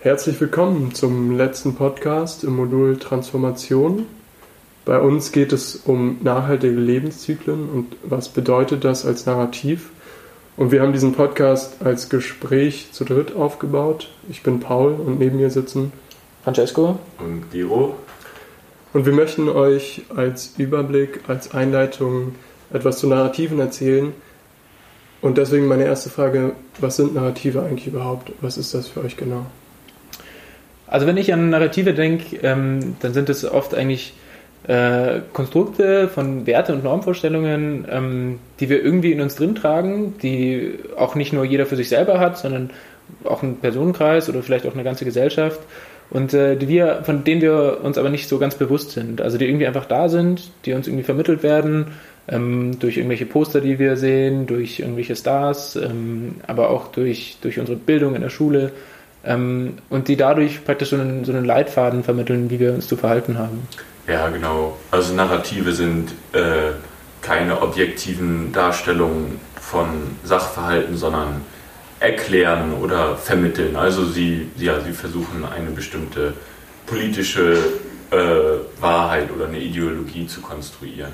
Herzlich willkommen zum letzten Podcast im Modul Transformation. Bei uns geht es um nachhaltige Lebenszyklen und was bedeutet das als Narrativ. Und wir haben diesen Podcast als Gespräch zu dritt aufgebaut. Ich bin Paul und neben mir sitzen Francesco und Giro. Und wir möchten euch als Überblick, als Einleitung etwas zu Narrativen erzählen. Und deswegen meine erste Frage, was sind Narrative eigentlich überhaupt? Was ist das für euch genau? Also wenn ich an Narrative denke, ähm, dann sind es oft eigentlich äh, Konstrukte von Werte und Normvorstellungen, ähm, die wir irgendwie in uns drin tragen, die auch nicht nur jeder für sich selber hat, sondern auch ein Personenkreis oder vielleicht auch eine ganze Gesellschaft und äh, die wir, von denen wir uns aber nicht so ganz bewusst sind. Also die irgendwie einfach da sind, die uns irgendwie vermittelt werden ähm, durch irgendwelche Poster, die wir sehen, durch irgendwelche Stars, ähm, aber auch durch, durch unsere Bildung in der Schule ähm, und die dadurch praktisch so einen, so einen Leitfaden vermitteln, wie wir uns zu verhalten haben. Ja, genau. Also Narrative sind äh, keine objektiven Darstellungen von Sachverhalten, sondern erklären oder vermitteln. Also sie, ja, sie versuchen eine bestimmte politische äh, Wahrheit oder eine Ideologie zu konstruieren.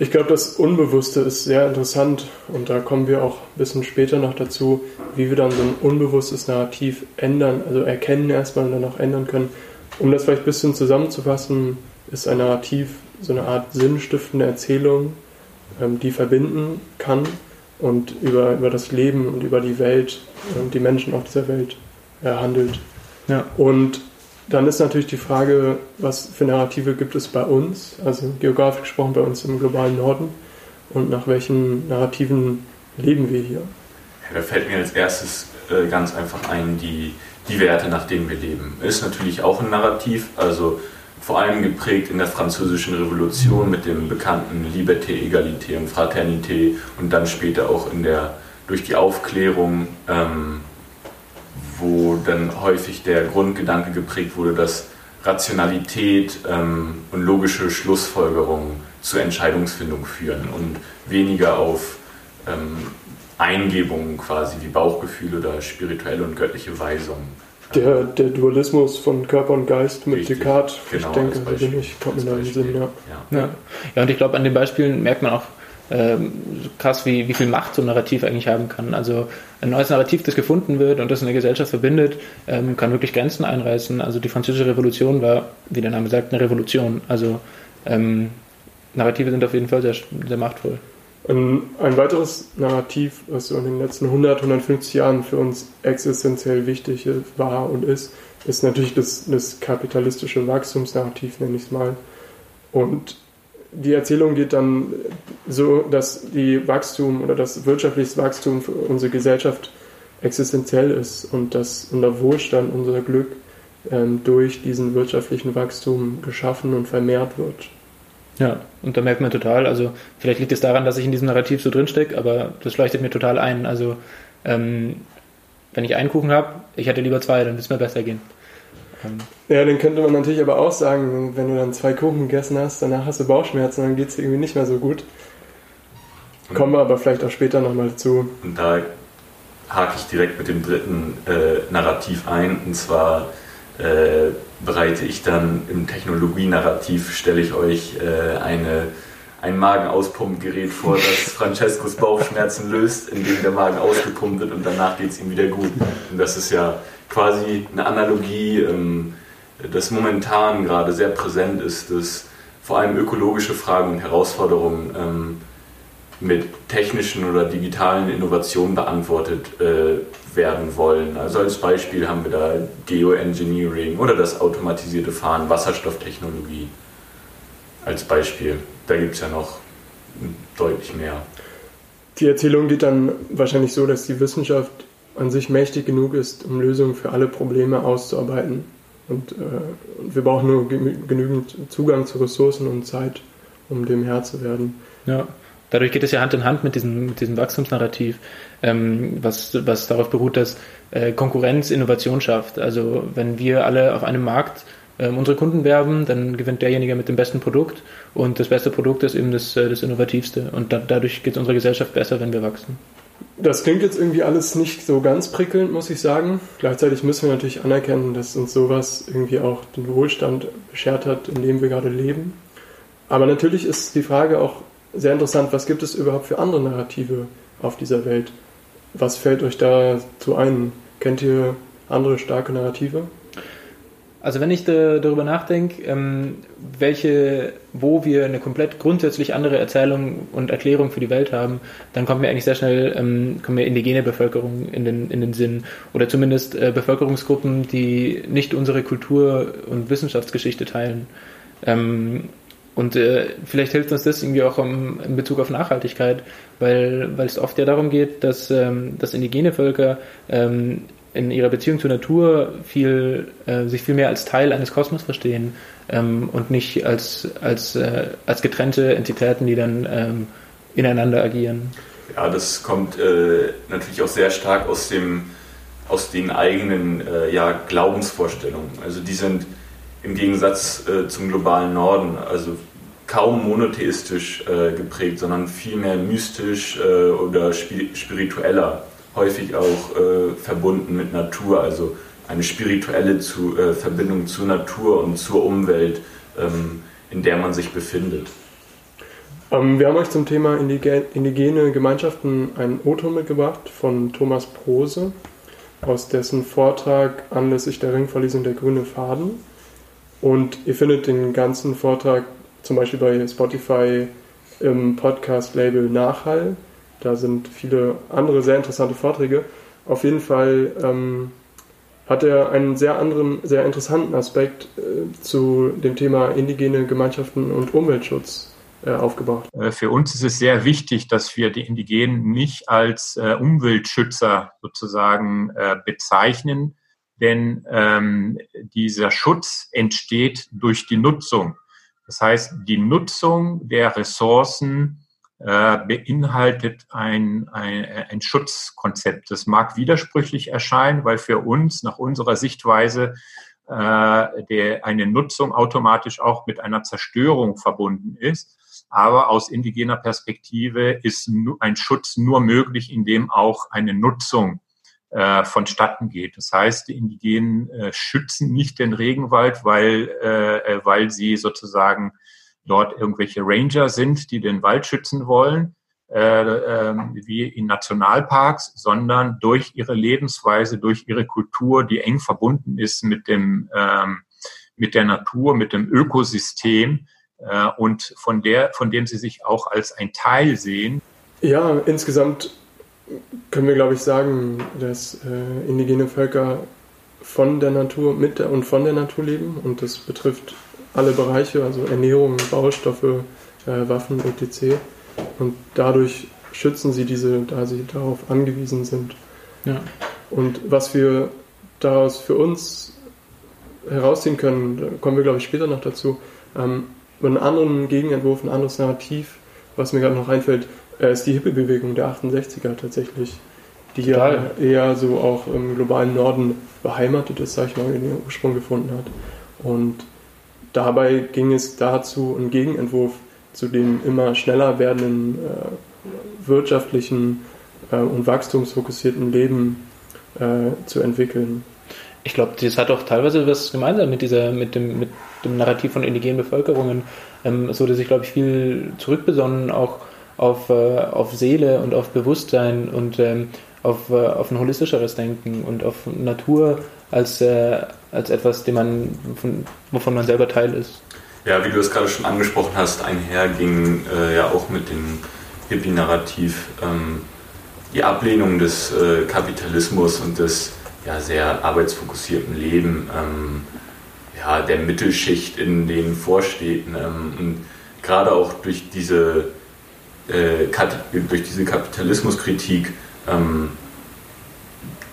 Ich glaube, das Unbewusste ist sehr interessant und da kommen wir auch ein bisschen später noch dazu, wie wir dann so ein unbewusstes Narrativ ändern, also erkennen erstmal und dann auch ändern können. Um das vielleicht ein bisschen zusammenzufassen, ist ein Narrativ so eine Art sinnstiftende Erzählung, ähm, die verbinden kann und über, über das Leben und über die Welt und die Menschen auf dieser Welt äh, handelt. Ja. Und dann ist natürlich die Frage, was für Narrative gibt es bei uns, also geografisch gesprochen bei uns im globalen Norden und nach welchen Narrativen leben wir hier? Ja, da fällt mir als erstes äh, ganz einfach ein, die, die Werte, nach denen wir leben. Ist natürlich auch ein Narrativ, also vor allem geprägt in der französischen Revolution mit dem bekannten Liberté, Egalité und Fraternité und dann später auch in der, durch die Aufklärung. Ähm, wo dann häufig der Grundgedanke geprägt wurde, dass Rationalität ähm, und logische Schlussfolgerungen zur Entscheidungsfindung führen und weniger auf ähm, Eingebungen quasi wie Bauchgefühle oder spirituelle und göttliche Weisungen. Der, der Dualismus von Körper und Geist mit Richtig, Descartes, genau, ich denke, bin ich, kommt mir da in den Sinn, ja. Ja. ja. ja und ich glaube, an den Beispielen merkt man auch, ähm, krass, wie, wie viel Macht so ein Narrativ eigentlich haben kann. Also ein neues Narrativ, das gefunden wird und das in der Gesellschaft verbindet, ähm, kann wirklich Grenzen einreißen. Also die französische Revolution war, wie der Name sagt, eine Revolution. Also ähm, Narrative sind auf jeden Fall sehr, sehr machtvoll. Ein, ein weiteres Narrativ, was so in den letzten 100, 150 Jahren für uns existenziell wichtig war und ist, ist natürlich das, das kapitalistische Wachstumsnarrativ, nenne ich es mal. Und die Erzählung geht dann so, dass die Wachstum oder das wirtschaftliche Wachstum für unsere Gesellschaft existenziell ist und dass unser Wohlstand, unser Glück ähm, durch diesen wirtschaftlichen Wachstum geschaffen und vermehrt wird. Ja, und da merkt man total, also vielleicht liegt es daran, dass ich in diesem Narrativ so drinstecke, aber das leuchtet mir total ein. Also ähm, wenn ich einen Kuchen habe, ich hätte lieber zwei, dann wird es mir besser gehen. Ja, dann könnte man natürlich aber auch sagen, wenn du dann zwei Kuchen gegessen hast, danach hast du Bauchschmerzen, dann geht es dir irgendwie nicht mehr so gut. Kommen wir aber vielleicht auch später nochmal zu. Und da hake ich direkt mit dem dritten äh, Narrativ ein, und zwar äh, bereite ich dann im Technologie-Narrativ, stelle ich euch äh, eine, ein Magenauspumpgerät vor, das Francescos Bauchschmerzen löst, indem der Magen ausgepumpt wird und danach geht es ihm wieder gut. Und das ist ja quasi eine Analogie, ähm, das momentan gerade sehr präsent ist, dass vor allem ökologische Fragen und Herausforderungen ähm, mit technischen oder digitalen Innovationen beantwortet äh, werden wollen. Also als Beispiel haben wir da Geoengineering oder das automatisierte Fahren, Wasserstofftechnologie als Beispiel. Da gibt es ja noch deutlich mehr. Die Erzählung geht dann wahrscheinlich so, dass die Wissenschaft an sich mächtig genug ist, um Lösungen für alle Probleme auszuarbeiten. Und, äh, und wir brauchen nur genügend Zugang zu Ressourcen und Zeit, um dem Herr zu werden. Ja, dadurch geht es ja Hand in Hand mit diesem, mit diesem Wachstumsnarrativ, ähm, was, was darauf beruht, dass äh, Konkurrenz Innovation schafft. Also wenn wir alle auf einem Markt ähm, unsere Kunden werben, dann gewinnt derjenige mit dem besten Produkt und das beste Produkt ist eben das, äh, das Innovativste. Und da, dadurch geht es unserer Gesellschaft besser, wenn wir wachsen. Das klingt jetzt irgendwie alles nicht so ganz prickelnd, muss ich sagen. Gleichzeitig müssen wir natürlich anerkennen, dass uns sowas irgendwie auch den Wohlstand beschert hat, in dem wir gerade leben. Aber natürlich ist die Frage auch sehr interessant, was gibt es überhaupt für andere Narrative auf dieser Welt? Was fällt euch dazu ein? Kennt ihr andere starke Narrative? Also wenn ich da, darüber nachdenke, ähm, welche, wo wir eine komplett grundsätzlich andere Erzählung und Erklärung für die Welt haben, dann kommt mir eigentlich sehr schnell ähm, kommen mir indigene Bevölkerung in den, in den Sinn. Oder zumindest äh, Bevölkerungsgruppen, die nicht unsere Kultur und Wissenschaftsgeschichte teilen. Ähm, und äh, vielleicht hilft uns das irgendwie auch um, in Bezug auf Nachhaltigkeit, weil, weil es oft ja darum geht, dass, ähm, dass indigene Völker ähm, in ihrer Beziehung zur Natur viel, äh, sich viel mehr als Teil eines Kosmos verstehen ähm, und nicht als, als, äh, als getrennte Entitäten, die dann ähm, ineinander agieren. Ja, das kommt äh, natürlich auch sehr stark aus, dem, aus den eigenen äh, ja, Glaubensvorstellungen. Also die sind im Gegensatz äh, zum globalen Norden, also kaum monotheistisch äh, geprägt, sondern vielmehr mystisch oder spiritueller häufig auch äh, verbunden mit Natur, also eine spirituelle zu, äh, Verbindung zur Natur und zur Umwelt, ähm, in der man sich befindet. Ähm, wir haben euch zum Thema indigene Gemeinschaften einen O-Ton mitgebracht von Thomas Prose, aus dessen Vortrag anlässlich der Ringverlesung der grüne Faden. Und ihr findet den ganzen Vortrag zum Beispiel bei Spotify im Podcast-Label Nachhall. Da sind viele andere sehr interessante Vorträge. Auf jeden Fall ähm, hat er einen sehr anderen, sehr interessanten Aspekt äh, zu dem Thema indigene Gemeinschaften und Umweltschutz äh, aufgebracht. Äh, für uns ist es sehr wichtig, dass wir die Indigenen nicht als äh, Umweltschützer sozusagen äh, bezeichnen, denn ähm, dieser Schutz entsteht durch die Nutzung. Das heißt, die Nutzung der Ressourcen äh, beinhaltet ein, ein, ein Schutzkonzept. Das mag widersprüchlich erscheinen, weil für uns nach unserer Sichtweise äh, der, eine Nutzung automatisch auch mit einer Zerstörung verbunden ist. Aber aus indigener Perspektive ist ein Schutz nur möglich, indem auch eine Nutzung äh, vonstatten geht. Das heißt, die Indigenen äh, schützen nicht den Regenwald, weil, äh, weil sie sozusagen dort irgendwelche Ranger sind, die den Wald schützen wollen, äh, äh, wie in Nationalparks, sondern durch ihre Lebensweise, durch ihre Kultur, die eng verbunden ist mit dem ähm, mit der Natur, mit dem Ökosystem äh, und von der, von dem sie sich auch als ein Teil sehen. Ja, insgesamt können wir, glaube ich, sagen, dass äh, indigene Völker von der Natur, mit der und von der Natur leben und das betrifft alle Bereiche, also Ernährung, Baustoffe, äh, Waffen, etc. Und dadurch schützen sie diese, da sie darauf angewiesen sind. Ja. Und was wir daraus für uns herausziehen können, da kommen wir, glaube ich, später noch dazu, ähm, einen anderen Gegenentwurf, ein anderes Narrativ, was mir gerade noch einfällt, äh, ist die Hippie-Bewegung der 68er tatsächlich, die ja eher so auch im globalen Norden beheimatet ist, sag ich mal, in den Ursprung gefunden hat. Und dabei ging es dazu, einen Gegenentwurf zu dem immer schneller werdenden äh, wirtschaftlichen äh, und wachstumsfokussierten Leben äh, zu entwickeln. Ich glaube, das hat auch teilweise was gemeinsam mit dieser, mit dem, mit dem Narrativ von indigenen Bevölkerungen. Ähm, es wurde sich, glaube ich, viel zurückbesonnen auch auf, äh, auf Seele und auf Bewusstsein und ähm, auf, äh, auf ein holistischeres Denken und auf Natur als, äh, als etwas, dem man, von, wovon man selber Teil ist. Ja, wie du es gerade schon angesprochen hast, einher ging äh, ja auch mit dem Hippie-Narrativ ähm, die Ablehnung des äh, Kapitalismus und des ja, sehr arbeitsfokussierten Leben ähm, ja, der Mittelschicht in den Vorstädten. Ähm, und gerade auch durch diese, äh, durch diese Kapitalismuskritik ähm,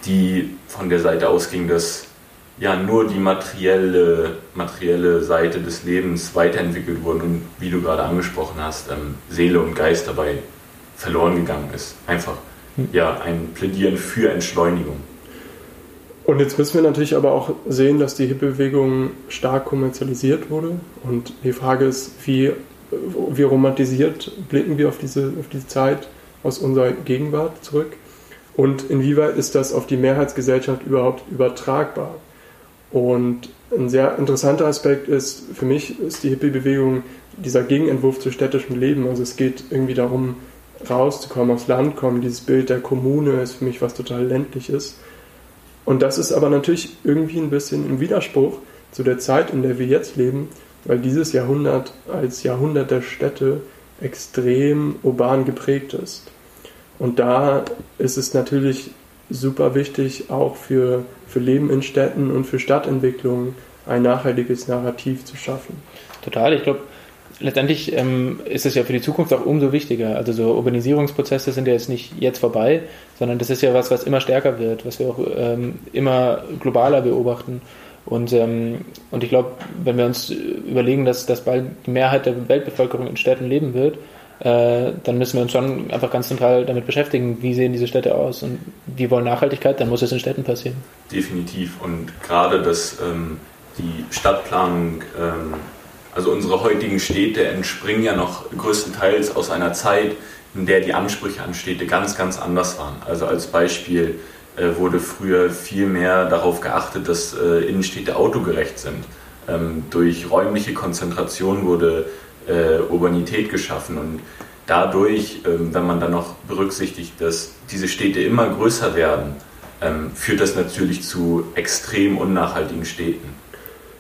die von der Seite ausging, dass ja nur die materielle, materielle Seite des Lebens weiterentwickelt wurde und wie du gerade angesprochen hast, ähm, Seele und Geist dabei verloren gegangen ist. Einfach hm. ja ein Plädieren für Entschleunigung. Und jetzt müssen wir natürlich aber auch sehen, dass die Hippie-Bewegung stark kommerzialisiert wurde. Und die Frage ist, wie, wie romantisiert blicken wir auf diese, auf diese Zeit? aus unserer Gegenwart zurück? Und inwieweit ist das auf die Mehrheitsgesellschaft überhaupt übertragbar? Und ein sehr interessanter Aspekt ist, für mich ist die Hippie-Bewegung dieser Gegenentwurf zu städtischem Leben. Also es geht irgendwie darum, rauszukommen, aufs Land kommen. Dieses Bild der Kommune ist für mich was total ländliches. Und das ist aber natürlich irgendwie ein bisschen im Widerspruch zu der Zeit, in der wir jetzt leben, weil dieses Jahrhundert als Jahrhundert der Städte extrem urban geprägt ist. Und da ist es natürlich super wichtig, auch für, für Leben in Städten und für Stadtentwicklung ein nachhaltiges Narrativ zu schaffen. Total, ich glaube, letztendlich ähm, ist es ja für die Zukunft auch umso wichtiger. Also so Urbanisierungsprozesse sind ja jetzt nicht jetzt vorbei, sondern das ist ja was, was immer stärker wird, was wir auch ähm, immer globaler beobachten. Und, ähm, und ich glaube, wenn wir uns überlegen, dass, dass bald die Mehrheit der Weltbevölkerung in Städten leben wird, äh, dann müssen wir uns schon einfach ganz zentral damit beschäftigen, wie sehen diese Städte aus und wie wollen Nachhaltigkeit, dann muss es in Städten passieren. Definitiv. Und gerade das, ähm, die Stadtplanung ähm, also unsere heutigen Städte entspringen ja noch größtenteils aus einer Zeit, in der die Ansprüche an Städte ganz, ganz anders waren. Also als Beispiel äh, wurde früher viel mehr darauf geachtet, dass äh, Innenstädte autogerecht sind. Ähm, durch räumliche Konzentration wurde äh, Urbanität geschaffen und dadurch, ähm, wenn man dann noch berücksichtigt, dass diese Städte immer größer werden, ähm, führt das natürlich zu extrem unnachhaltigen Städten.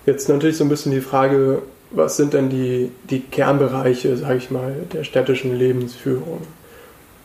Jetzt natürlich so ein bisschen die Frage, was sind denn die, die Kernbereiche, sage ich mal, der städtischen Lebensführung?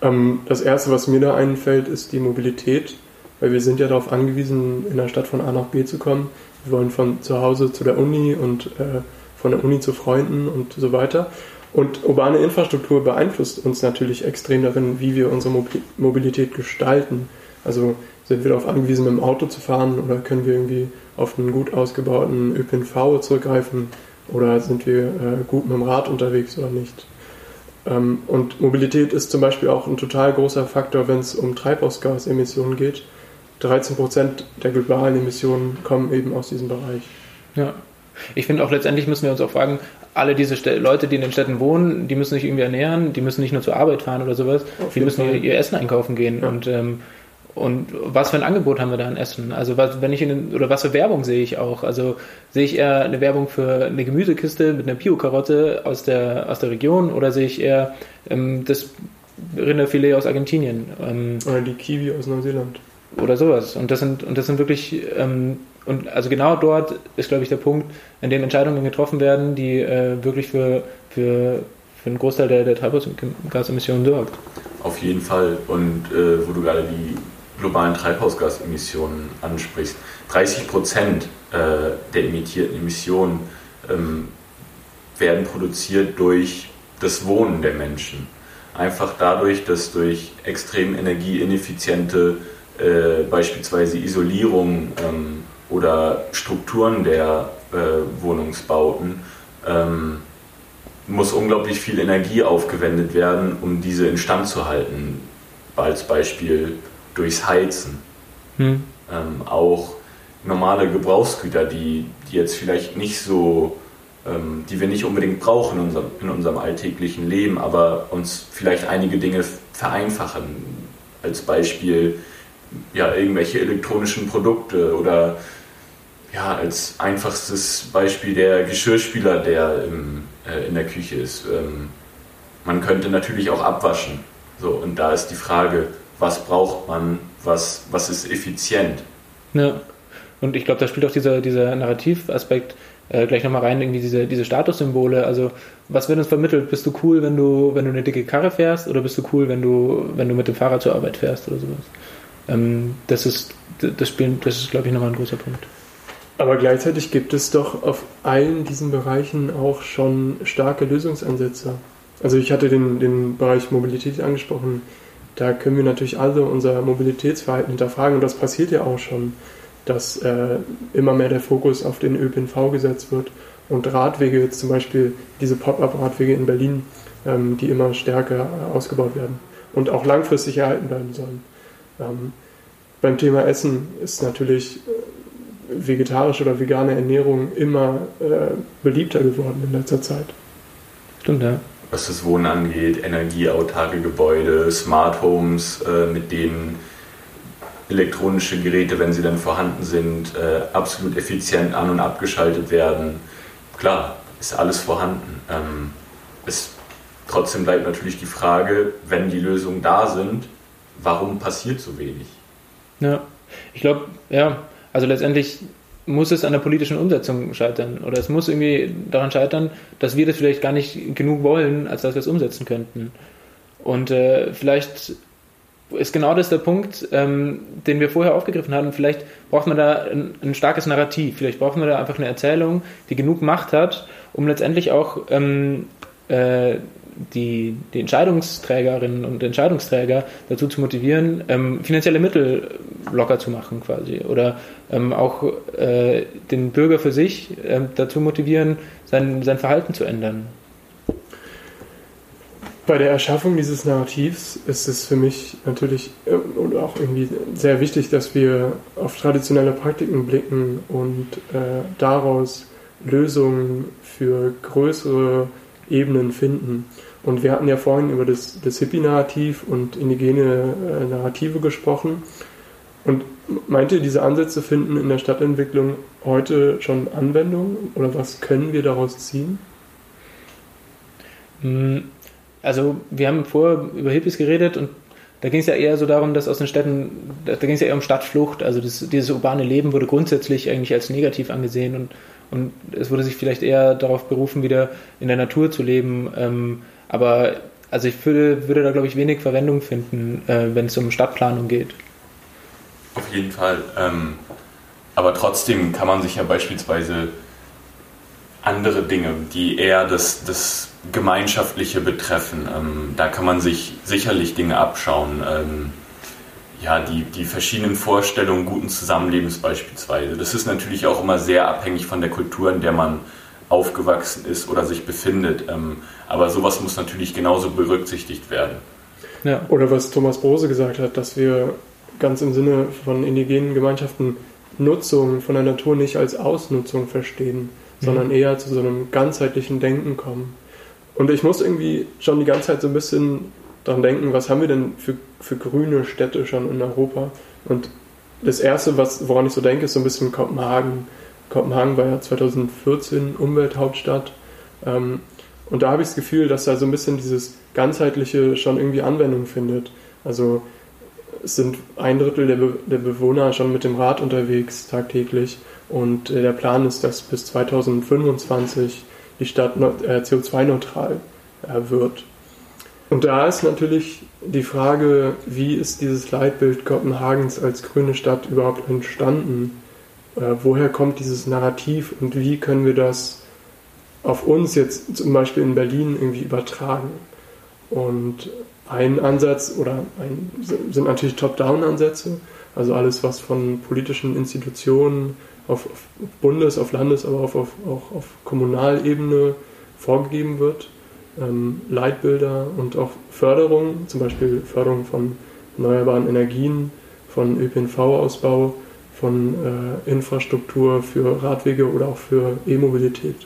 Ähm, das Erste, was mir da einfällt, ist die Mobilität, weil wir sind ja darauf angewiesen, in der Stadt von A nach B zu kommen. Wir wollen von zu Hause zu der Uni und äh, von der Uni zu Freunden und so weiter. Und urbane Infrastruktur beeinflusst uns natürlich extrem darin, wie wir unsere Mobilität gestalten. Also sind wir darauf angewiesen, mit dem Auto zu fahren oder können wir irgendwie auf einen gut ausgebauten ÖPNV zurückgreifen? Oder sind wir äh, gut mit dem Rad unterwegs oder nicht? Ähm, und Mobilität ist zum Beispiel auch ein total großer Faktor, wenn es um Treibhausgasemissionen geht. 13 Prozent der globalen Emissionen kommen eben aus diesem Bereich. Ja. Ich finde auch letztendlich müssen wir uns auch fragen, alle diese Städte, Leute, die in den Städten wohnen, die müssen sich irgendwie ernähren, die müssen nicht nur zur Arbeit fahren oder sowas, Auf die müssen ihr, ihr, Essen einkaufen gehen. Ja. Und ähm, und was für ein Angebot haben wir da an Essen? Also was, wenn ich in, oder was für Werbung sehe ich auch? Also sehe ich eher eine Werbung für eine Gemüsekiste mit einer Bio-Karotte aus der, aus der Region oder sehe ich eher ähm, das Rinderfilet aus Argentinien? Ähm, oder die Kiwi aus Neuseeland. Oder sowas. Und das sind, und das sind wirklich, ähm, und also genau dort ist, glaube ich, der Punkt, an dem Entscheidungen getroffen werden, die äh, wirklich für, für, für einen Großteil der, der Treibhausgasemissionen sorgt. Auf jeden Fall. Und äh, wo du gerade die globalen Treibhausgasemissionen ansprichst. 30 Prozent äh, der emittierten Emissionen ähm, werden produziert durch das Wohnen der Menschen. Einfach dadurch, dass durch extrem energieineffiziente äh, beispielsweise Isolierung ähm, oder Strukturen der äh, Wohnungsbauten ähm, muss unglaublich viel Energie aufgewendet werden, um diese instand zu halten. Als Beispiel durchs Heizen. Hm. Ähm, auch normale Gebrauchsgüter, die, die jetzt vielleicht nicht so, ähm, die wir nicht unbedingt brauchen in unserem, in unserem alltäglichen Leben, aber uns vielleicht einige Dinge vereinfachen. Als Beispiel ja, irgendwelche elektronischen Produkte oder ja, als einfachstes Beispiel der Geschirrspüler, der im, äh, in der Küche ist. Ähm, man könnte natürlich auch abwaschen. So, und da ist die Frage, was braucht man, was, was ist effizient. Ja, und ich glaube, da spielt auch dieser, dieser Narrativaspekt äh, gleich nochmal rein, irgendwie diese, diese Statussymbole. Also, was wird uns vermittelt? Bist du cool, wenn du, wenn du eine dicke Karre fährst oder bist du cool, wenn du, wenn du mit dem Fahrrad zur Arbeit fährst oder sowas? Ähm, das ist, das spielt, das ist, glaube ich, nochmal ein großer Punkt. Aber gleichzeitig gibt es doch auf allen diesen Bereichen auch schon starke Lösungsansätze. Also ich hatte den, den Bereich Mobilität angesprochen da können wir natürlich alle unser Mobilitätsverhalten hinterfragen und das passiert ja auch schon, dass äh, immer mehr der Fokus auf den ÖPNV gesetzt wird und Radwege, jetzt zum Beispiel diese Pop-up-Radwege in Berlin, ähm, die immer stärker äh, ausgebaut werden und auch langfristig erhalten bleiben sollen. Ähm, beim Thema Essen ist natürlich äh, vegetarische oder vegane Ernährung immer äh, beliebter geworden in letzter Zeit. Stimmt, ja. was das Wohnen angeht, energieautarke Gebäude, Smart Homes, äh, mit denen elektronische Geräte, wenn sie dann vorhanden sind, äh, absolut effizient an- und abgeschaltet werden. Klar, ist alles vorhanden. Ähm, es, trotzdem bleibt natürlich die Frage, wenn die Lösungen da sind, warum passiert so wenig? Ja, ich glaube, ja, also letztendlich muss es an der politischen Umsetzung scheitern. Oder es muss irgendwie daran scheitern, dass wir das vielleicht gar nicht genug wollen, als dass wir es umsetzen könnten. Und äh, vielleicht ist genau das der Punkt, ähm, den wir vorher aufgegriffen haben. Vielleicht braucht man da ein, ein, starkes Narrativ. Vielleicht braucht man da einfach eine Erzählung, die genug Macht hat, um letztendlich auch ähm, äh, die, die Entscheidungsträgerinnen und Entscheidungsträger dazu zu motivieren, ähm, finanzielle Mittel locker zu machen quasi. Oder ähm, auch äh, den Bürger für sich äh, dazu motivieren, sein, sein Verhalten zu ändern. Bei der Erschaffung dieses Narrativs ist es für mich natürlich äh, und auch irgendwie sehr wichtig, dass wir auf traditionelle Praktiken blicken und äh, daraus Lösungen für größere Ebenen finden. Und wir hatten ja vorhin über das, das Hippie-Narrativ und indigene äh, Narrative gesprochen. Und meint ihr, diese Ansätze finden in der Stadtentwicklung heute schon Anwendung oder was können wir daraus ziehen? Hm, also wir haben vorher über Hippies geredet und da ging es ja eher so darum, dass aus den Städten, da ging es ja eher um Stadtflucht, also das, dieses urbane Leben wurde grundsätzlich eigentlich als negativ angesehen und, und es wurde sich vielleicht eher darauf berufen, wieder in der Natur zu leben. Ähm, aber also ich würde, würde da, glaube ich, wenig Verwendung finden, äh, wenn es um Stadtplanung geht. Auf jeden Fall. Ähm, aber trotzdem kann man sich ja beispielsweise andere Dinge, die eher das, das Gemeinschaftliche betreffen, ähm, da kann man sich sicherlich Dinge abschauen. Ähm, ja, die, die verschiedenen Vorstellungen guten Zusammenlebens beispielsweise. Das ist natürlich auch immer sehr abhängig von der Kultur, in der man aufgewachsen ist oder sich befindet. Ähm, aber sowas muss natürlich genauso berücksichtigt werden. Ja. Oder was Thomas Brose gesagt hat, dass wir ganz im Sinne von indigenen Gemeinschaften Nutzung von der Natur nicht als Ausnutzung verstehen, mhm. sondern eher zu so einem ganzheitlichen Denken kommen. Und ich muss irgendwie schon die ganze Zeit so ein bisschen daran denken, was haben wir denn für, für grüne Städte schon in Europa? Und das Erste, was, woran ich so denke, ist so ein bisschen Kopenhagen. Kopenhagen war ja 2014 Umwelthauptstadt. Ähm, und da habe ich das Gefühl, dass da so ein bisschen dieses ganzheitliche schon irgendwie Anwendung findet. Also es sind ein Drittel der, Be der Bewohner schon mit dem Rad unterwegs tagtäglich und äh, der Plan ist, dass bis 2025 die Stadt äh, CO2-neutral äh, wird. Und da ist natürlich die Frage, wie ist dieses Leitbild Kopenhagens als grüne Stadt überhaupt entstanden? Äh, woher kommt dieses Narrativ und wie können wir das auf uns jetzt zum Beispiel in Berlin irgendwie übertragen. Und ein Ansatz oder ein, sind natürlich Top-Down-Ansätze, also alles, was von politischen Institutionen auf, auf Bundes-, auf Landes-, aber auch auf, auch auf Kommunalebene vorgegeben wird. Ähm, Leitbilder und auch Förderung, zum Beispiel Förderung von erneuerbaren Energien, von ÖPNV-Ausbau, von äh, Infrastruktur für Radwege oder auch für E-Mobilität.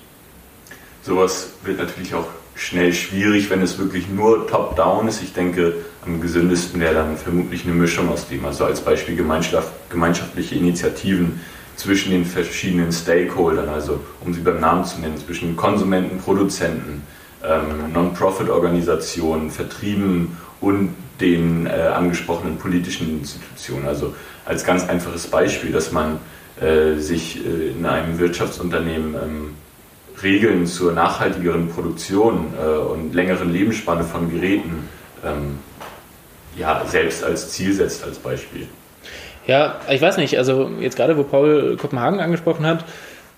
Sowas wird natürlich auch schnell schwierig, wenn es wirklich nur top-down ist. Ich denke, am gesündesten wäre dann vermutlich eine Mischung aus dem, also als Beispiel gemeinschaftliche Initiativen zwischen den verschiedenen Stakeholdern, also um sie beim Namen zu nennen, zwischen Konsumenten, Produzenten, ähm, Non-Profit-Organisationen, Vertrieben und den äh, angesprochenen politischen Institutionen. Also als ganz einfaches Beispiel, dass man äh, sich äh, in einem Wirtschaftsunternehmen ähm, Regeln zur nachhaltigeren Produktion äh, und längeren Lebensspanne von Geräten ähm, ja, selbst als Ziel setzt, als Beispiel. Ja, ich weiß nicht, also jetzt gerade, wo Paul Kopenhagen angesprochen hat,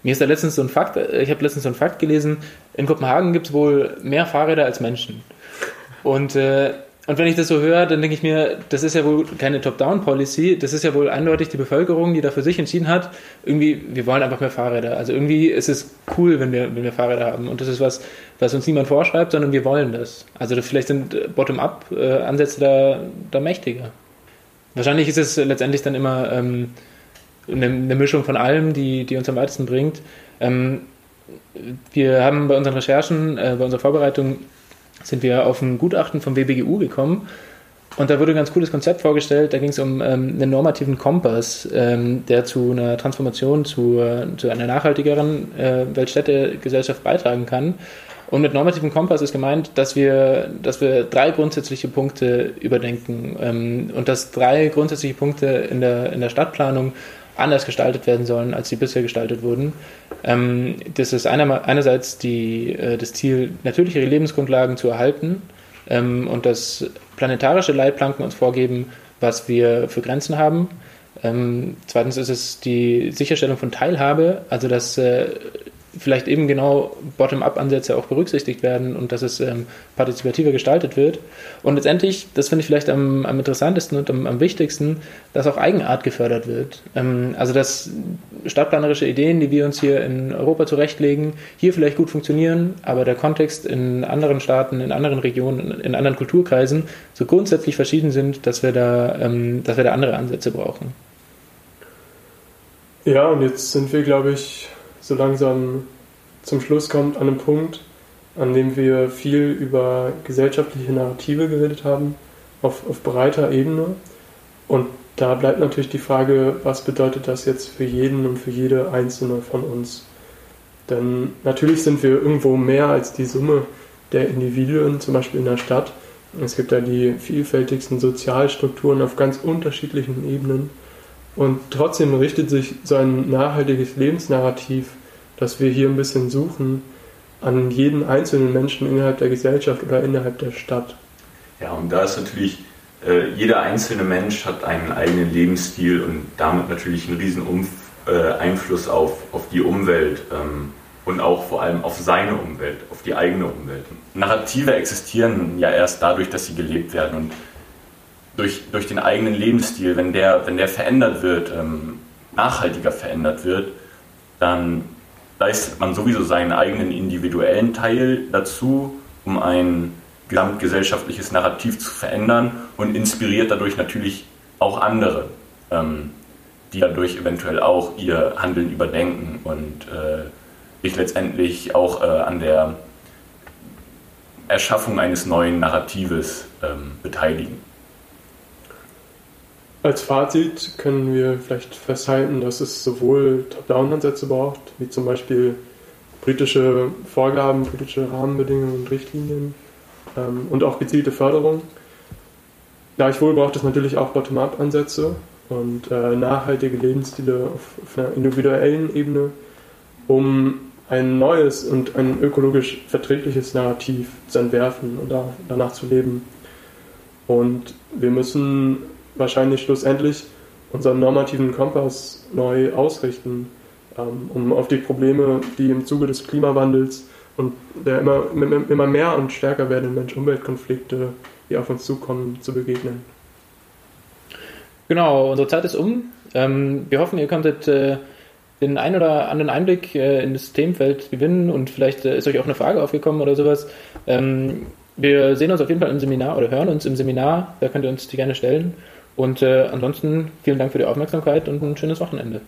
mir ist da letztens so ein Fakt, äh, ich habe letztens so ein Fakt gelesen, in Kopenhagen gibt es wohl mehr Fahrräder als Menschen. Und äh, und wenn ich das so höre, dann denke ich mir, das ist ja wohl keine Top-Down-Policy, das ist ja wohl eindeutig die Bevölkerung, die da für sich entschieden hat, irgendwie, wir wollen einfach mehr Fahrräder. Also irgendwie ist es cool, wenn wir, wenn wir Fahrräder haben. Und das ist was, was uns niemand vorschreibt, sondern wir wollen das. Also das, vielleicht sind Bottom-up-Ansätze da, da mächtiger. Wahrscheinlich ist es letztendlich dann immer ähm, eine, eine, Mischung von allem, die, die uns am weitesten bringt. Ähm, wir haben bei unseren Recherchen, äh, bei unserer Vorbereitung sind wir auf ein Gutachten vom WBGU gekommen. Und da wurde ein ganz cooles Konzept vorgestellt. Da ging es um ähm, einen normativen Kompass, ähm, der zu einer Transformation, zu, äh, zu einer nachhaltigeren äh, Weltstädtegesellschaft beitragen kann. Und mit normativen Kompass ist gemeint, dass wir, dass wir drei grundsätzliche Punkte überdenken ähm, und dass drei grundsätzliche Punkte in der, in der Stadtplanung anders gestaltet werden sollen, als sie bisher gestaltet wurden. Ähm, das ist einer, einerseits die, äh, das Ziel, natürliche Lebensgrundlagen zu erhalten ähm, und dass planetarische Leitplanken uns vorgeben, was wir für Grenzen haben. Ähm, zweitens ist es die Sicherstellung von Teilhabe, also dass äh, vielleicht eben genau Bottom-up-Ansätze auch berücksichtigt werden und dass es ähm, partizipativer gestaltet wird. Und letztendlich, das finde ich vielleicht am, am interessantesten und am, am, wichtigsten, dass auch Eigenart gefördert wird. Ähm, also dass stadtplanerische Ideen, die wir uns hier in Europa zurechtlegen, hier vielleicht gut funktionieren, aber der Kontext in anderen Staaten, in anderen Regionen, in anderen Kulturkreisen so grundsätzlich verschieden sind, dass wir da, ähm, dass wir da andere Ansätze brauchen. Ja, und jetzt sind wir, glaube ich, so langsam zum Schluss kommt, an einem Punkt, an dem wir viel über gesellschaftliche Narrative geredet haben, auf, auf breiter Ebene. Und da bleibt natürlich die Frage, was bedeutet das jetzt für jeden und für jede einzelne von uns? Denn natürlich sind wir irgendwo mehr als die Summe der Individuen, zum Beispiel in der Stadt. Es gibt da die vielfältigsten Sozialstrukturen auf ganz unterschiedlichen Ebenen. Und trotzdem richtet sich so ein nachhaltiges Lebensnarrativ, das wir hier ein bisschen suchen, an jeden einzelnen Menschen innerhalb der Gesellschaft oder innerhalb der Stadt. Ja, und da ist natürlich, äh, jeder einzelne Mensch hat einen eigenen Lebensstil und damit natürlich einen riesen Umf äh, Einfluss auf, auf die Umwelt ähm, und auch vor allem auf seine Umwelt, auf die eigene Umwelt. Narrative existieren ja erst dadurch, dass sie gelebt werden und durch, durch den eigenen Lebensstil, wenn der, wenn der verändert wird, ähm, nachhaltiger verändert wird, dann leistet man sowieso seinen eigenen individuellen Teil dazu, um ein gesamtgesellschaftliches Narrativ zu verändern und inspiriert dadurch natürlich auch andere, ähm, die dadurch eventuell auch ihr Handeln überdenken und äh, sich letztendlich auch äh, an der Erschaffung eines neuen Narratives ähm, beteiligen. Als Fazit können wir vielleicht festhalten, dass es sowohl Top-Down-Ansätze braucht, wie zum Beispiel politische Vorgaben, politische Rahmenbedingungen und Richtlinien ähm, und auch gezielte Förderung. Gleichwohl braucht es natürlich auch Bottom-up-Ansätze und äh, nachhaltige Lebensstile auf, auf, einer individuellen Ebene, um ein neues und ein ökologisch verträgliches Narrativ zu entwerfen und da, danach zu leben. Und wir müssen wahrscheinlich schlussendlich unseren normativen Kompass neu ausrichten, ähm, um auf die Probleme, die im Zuge des Klimawandels und der immer, immer mehr und stärker werdenden Mensch-Umwelt-Konflikte, die auf uns zukommen, zu begegnen. Genau, unsere Zeit ist um. Ähm, wir hoffen, ihr konntet äh, den ein oder anderen Einblick äh, in das Themenfeld gewinnen und vielleicht äh, ist euch auch eine Frage aufgekommen oder sowas. Ähm, wir sehen uns auf jeden Fall im Seminar oder hören uns im Seminar. Da könnt ihr uns die gerne stellen. Und äh, ansonsten vielen Dank für die Aufmerksamkeit und ein schönes Wochenende.